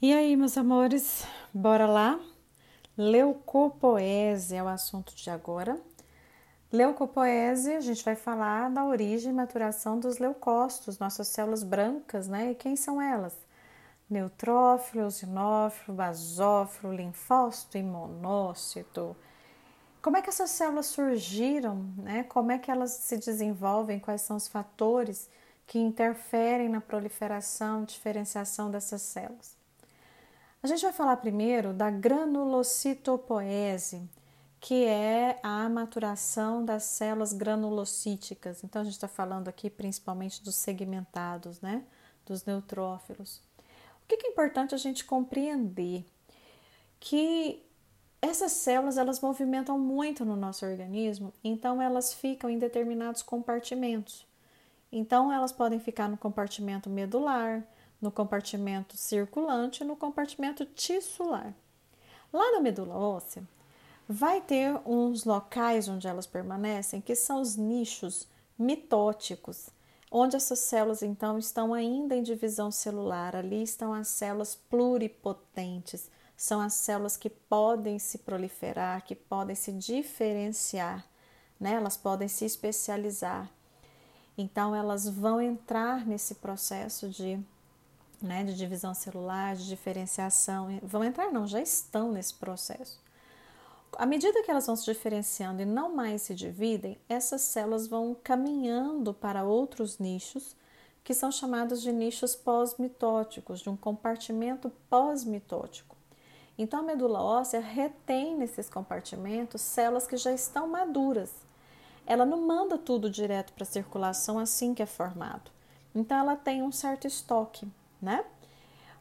E aí, meus amores, bora lá? Leucopoese é o assunto de agora. Leucopoese, a gente vai falar da origem e maturação dos leucócitos, nossas células brancas, né? E quem são elas? Neutrófilo, eosinófilo, basófilo, linfócito e monócito. Como é que essas células surgiram, né? Como é que elas se desenvolvem? Quais são os fatores que interferem na proliferação diferenciação dessas células? A gente vai falar primeiro da granulocitopoese, que é a maturação das células granulocíticas. Então, a gente está falando aqui principalmente dos segmentados, né? Dos neutrófilos. O que é importante a gente compreender? Que essas células elas movimentam muito no nosso organismo, então elas ficam em determinados compartimentos. Então, elas podem ficar no compartimento medular, no compartimento circulante e no compartimento tissular. Lá na medula óssea, vai ter uns locais onde elas permanecem, que são os nichos mitóticos, onde essas células então estão ainda em divisão celular. Ali estão as células pluripotentes, são as células que podem se proliferar, que podem se diferenciar, né? elas podem se especializar. Então, elas vão entrar nesse processo de né, de divisão celular, de diferenciação, vão entrar, não, já estão nesse processo. À medida que elas vão se diferenciando e não mais se dividem, essas células vão caminhando para outros nichos, que são chamados de nichos pós-mitóticos, de um compartimento pós-mitótico. Então, a medula óssea retém nesses compartimentos células que já estão maduras. Ela não manda tudo direto para a circulação assim que é formado. Então, ela tem um certo estoque né?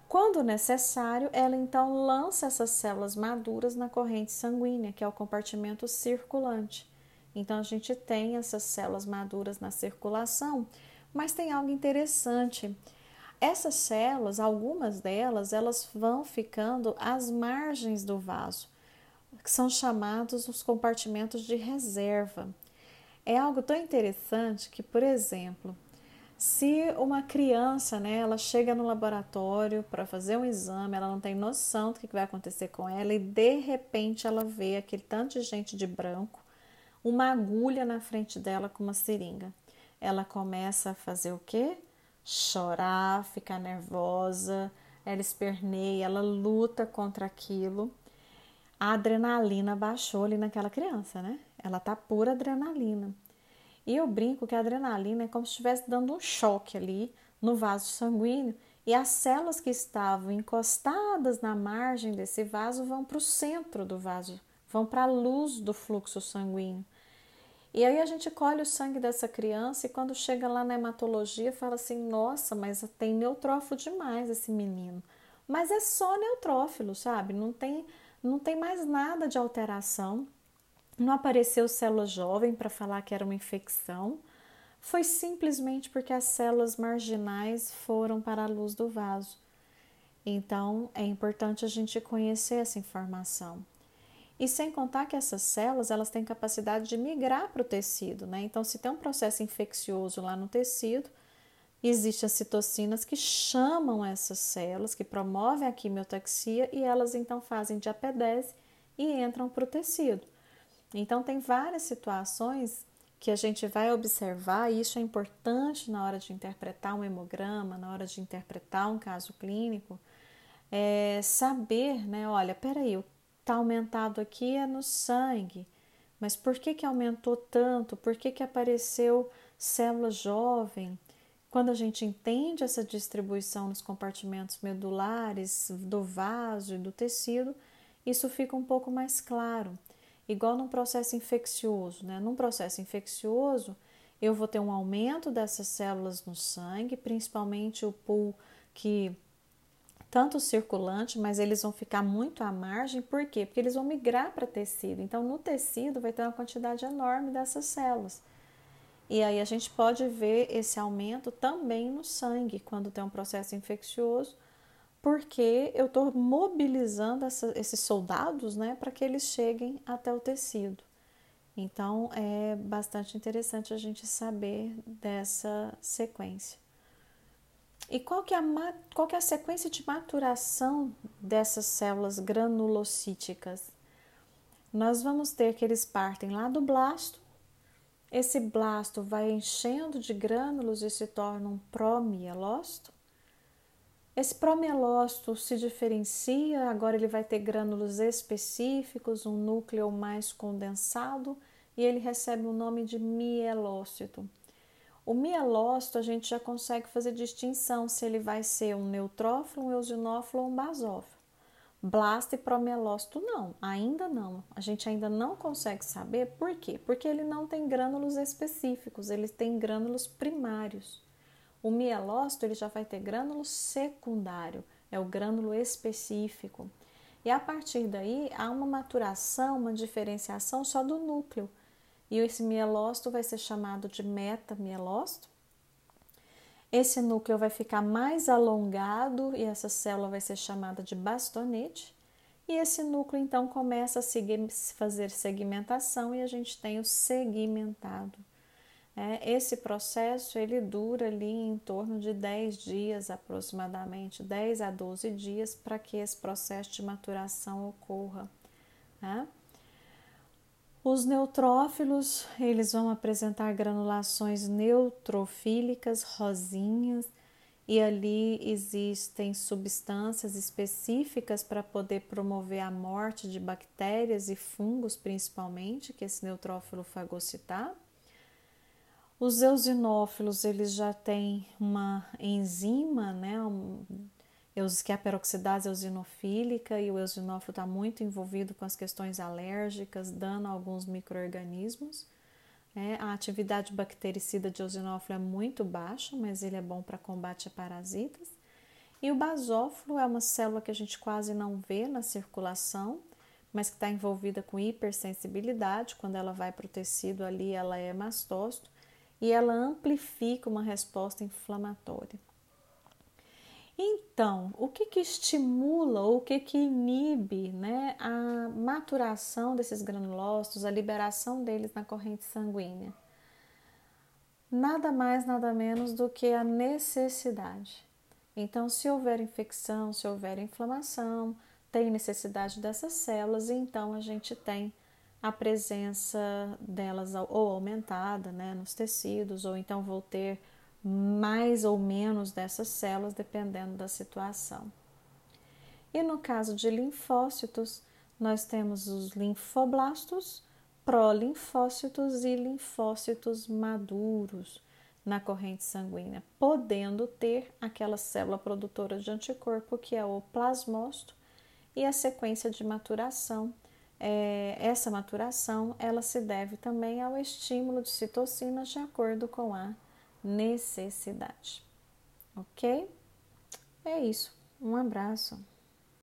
Quando necessário, ela então lança essas células maduras na corrente sanguínea, que é o compartimento circulante. Então a gente tem essas células maduras na circulação, mas tem algo interessante. Essas células, algumas delas, elas vão ficando às margens do vaso, que são chamados os compartimentos de reserva. É algo tão interessante que, por exemplo, se uma criança, né, ela chega no laboratório para fazer um exame, ela não tem noção do que vai acontecer com ela e de repente ela vê aquele tanto de gente de branco, uma agulha na frente dela com uma seringa. Ela começa a fazer o quê? Chorar, ficar nervosa, ela esperneia, ela luta contra aquilo. A adrenalina baixou ali naquela criança, né? Ela tá pura adrenalina. E eu brinco que a adrenalina é como se estivesse dando um choque ali no vaso sanguíneo e as células que estavam encostadas na margem desse vaso vão para o centro do vaso, vão para a luz do fluxo sanguíneo. E aí a gente colhe o sangue dessa criança e quando chega lá na hematologia fala assim: nossa, mas tem neutrófilo demais esse menino. Mas é só neutrófilo, sabe? Não tem, não tem mais nada de alteração. Não apareceu célula jovem para falar que era uma infecção. Foi simplesmente porque as células marginais foram para a luz do vaso. Então, é importante a gente conhecer essa informação. E sem contar que essas células elas têm capacidade de migrar para o tecido, né? Então, se tem um processo infeccioso lá no tecido, existem as citocinas que chamam essas células, que promovem a quimiotaxia e elas então fazem diapedese e entram para o tecido. Então, tem várias situações que a gente vai observar, e isso é importante na hora de interpretar um hemograma, na hora de interpretar um caso clínico, é saber, né? Olha, peraí, está aumentado aqui é no sangue, mas por que, que aumentou tanto? Por que, que apareceu célula jovem? Quando a gente entende essa distribuição nos compartimentos medulares do vaso e do tecido, isso fica um pouco mais claro igual num processo infeccioso, né? Num processo infeccioso, eu vou ter um aumento dessas células no sangue, principalmente o pool que tanto circulante, mas eles vão ficar muito à margem, por quê? Porque eles vão migrar para tecido. Então, no tecido vai ter uma quantidade enorme dessas células. E aí a gente pode ver esse aumento também no sangue, quando tem um processo infeccioso, porque eu estou mobilizando essa, esses soldados né, para que eles cheguem até o tecido. Então é bastante interessante a gente saber dessa sequência. E qual que, é a, qual que é a sequência de maturação dessas células granulocíticas? Nós vamos ter que eles partem lá do blasto, esse blasto vai enchendo de grânulos e se torna um promielócito. Esse promielócito se diferencia, agora ele vai ter grânulos específicos, um núcleo mais condensado e ele recebe o nome de mielócito. O mielócito a gente já consegue fazer distinção se ele vai ser um neutrófilo, um eosinófilo ou um basófilo. Blasto e promielócito não, ainda não. A gente ainda não consegue saber por quê? Porque ele não tem grânulos específicos, ele tem grânulos primários. O mielócito ele já vai ter grânulo secundário, é o grânulo específico. E a partir daí há uma maturação, uma diferenciação só do núcleo. E esse mielócito vai ser chamado de metamielócito. Esse núcleo vai ficar mais alongado e essa célula vai ser chamada de bastonete. E esse núcleo então começa a fazer segmentação e a gente tem o segmentado. É, esse processo ele dura ali em torno de 10 dias aproximadamente, 10 a 12 dias para que esse processo de maturação ocorra. Né? Os neutrófilos, eles vão apresentar granulações neutrofílicas rosinhas e ali existem substâncias específicas para poder promover a morte de bactérias e fungos, principalmente, que esse neutrófilo fagocitar. Os eosinófilos, eles já têm uma enzima, né, que é a peroxidase eosinofílica e o eosinófilo está muito envolvido com as questões alérgicas, dando alguns micro-organismos. É, a atividade bactericida de eosinófilo é muito baixa, mas ele é bom para combate a parasitas. E o basófilo é uma célula que a gente quase não vê na circulação, mas que está envolvida com hipersensibilidade. Quando ela vai para o tecido ali, ela é mastócito e ela amplifica uma resposta inflamatória. Então, o que, que estimula ou o que, que inibe né, a maturação desses granulócitos, a liberação deles na corrente sanguínea? Nada mais, nada menos do que a necessidade. Então, se houver infecção, se houver inflamação, tem necessidade dessas células, então a gente tem a presença delas ou aumentada né, nos tecidos, ou então vou ter mais ou menos dessas células, dependendo da situação. E no caso de linfócitos, nós temos os linfoblastos, prolinfócitos e linfócitos maduros na corrente sanguínea, podendo ter aquela célula produtora de anticorpo que é o plasmócito e a sequência de maturação é, essa maturação ela se deve também ao estímulo de citocinas de acordo com a necessidade. Ok? É isso. Um abraço.